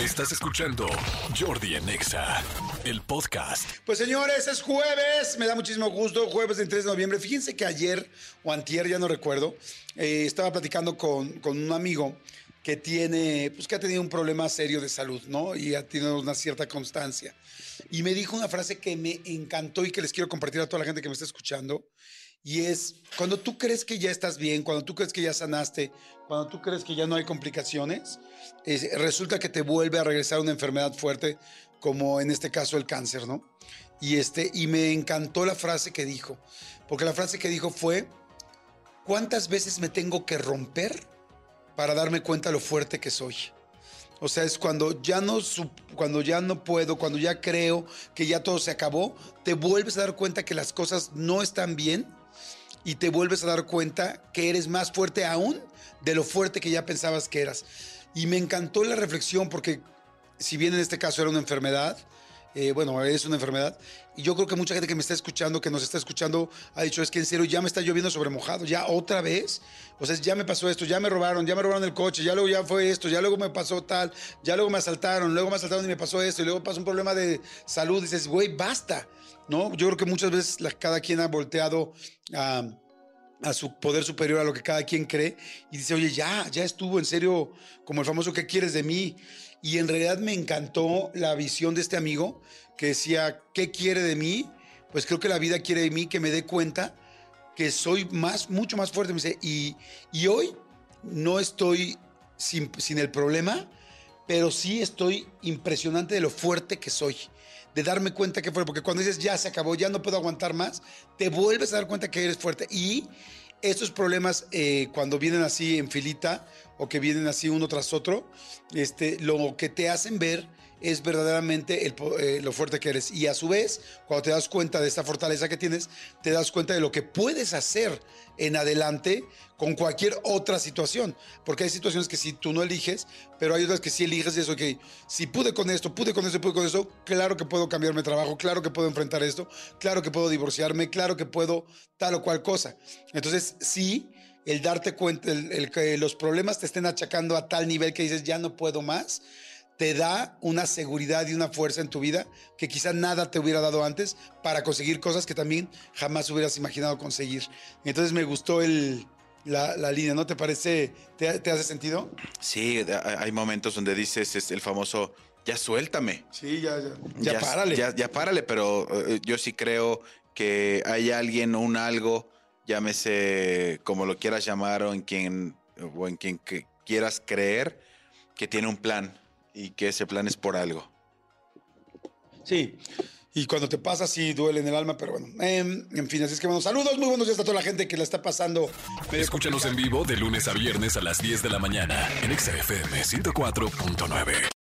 Estás escuchando Jordi en Exa, el podcast. Pues señores, es jueves, me da muchísimo gusto, jueves 23 de noviembre. Fíjense que ayer o antier, ya no recuerdo, eh, estaba platicando con, con un amigo que tiene, pues que ha tenido un problema serio de salud, ¿no? Y ha tenido una cierta constancia. Y me dijo una frase que me encantó y que les quiero compartir a toda la gente que me está escuchando. Y es, cuando tú crees que ya estás bien, cuando tú crees que ya sanaste, cuando tú crees que ya no hay complicaciones, es- resulta que te vuelve a regresar una enfermedad fuerte, como en este caso el cáncer, ¿no? Y, este, y me encantó la frase que dijo, porque la frase que dijo fue, ¿cuántas veces me tengo que romper para darme cuenta lo fuerte que soy? O sea, es cuando ya no cuando ya no puedo, cuando ya creo que ya todo se acabó, te vuelves a dar cuenta que las cosas no están bien y te vuelves a dar cuenta que eres más fuerte aún de lo fuerte que ya pensabas que eras. Y me encantó la reflexión porque si bien en este caso era una enfermedad, eh, bueno, es una enfermedad, y yo creo que mucha gente que me está escuchando, que nos está escuchando, ha dicho, es que en serio ya me está lloviendo sobre mojado, ya otra vez, o sea, ya me pasó esto, ya me robaron, ya me robaron el coche, ya luego ya fue esto, ya luego me pasó tal, ya luego me asaltaron, luego me asaltaron y me pasó esto, y luego pasó un problema de salud, dices, güey, basta, ¿no? Yo creo que muchas veces la- cada quien ha volteado a a su poder superior a lo que cada quien cree y dice, oye, ya, ya estuvo en serio como el famoso ¿qué quieres de mí? Y en realidad me encantó la visión de este amigo que decía, ¿qué quiere de mí? Pues creo que la vida quiere de mí que me dé cuenta que soy más, mucho más fuerte. Me dice, y, y hoy no estoy sin, sin el problema, pero sí estoy impresionante de lo fuerte que soy. De darme cuenta que fue, porque cuando dices ya se acabó, ya no puedo aguantar más, te vuelves a dar cuenta que eres fuerte. Y estos problemas, eh, cuando vienen así en filita o que vienen así uno tras otro, este, lo que te hacen ver es verdaderamente eh, lo fuerte que eres. Y a su vez, cuando te das cuenta de esta fortaleza que tienes, te das cuenta de lo que puedes hacer en adelante con cualquier otra situación. Porque hay situaciones que si tú no eliges, pero hay otras que sí eliges y eso, que si pude con esto, pude con esto, pude con esto, claro que puedo cambiarme de trabajo, claro que puedo enfrentar esto, claro que puedo divorciarme, claro que puedo tal o cual cosa. Entonces, sí, el darte cuenta, el que los problemas te estén achacando a tal nivel que dices, ya no puedo más, te da una seguridad y una fuerza en tu vida que quizá nada te hubiera dado antes para conseguir cosas que también jamás hubieras imaginado conseguir. Entonces me gustó el, la, la línea, ¿no te parece? ¿Te, te hace sentido? Sí, hay momentos donde dices es el famoso, ya suéltame. Sí, ya, ya. Ya, párale. Ya, ya párale, pero eh, yo sí creo que hay alguien o un algo, llámese como lo quieras llamar o en quien, o en quien que quieras creer, que tiene un plan y que ese plan es por algo. Sí. Y cuando te pasa, sí duele en el alma, pero bueno. Em, en fin, así es que bueno, saludos, muy buenos días a toda la gente que la está pasando. Escúchanos en vivo de lunes a viernes a las 10 de la mañana en Exa FM 104.9.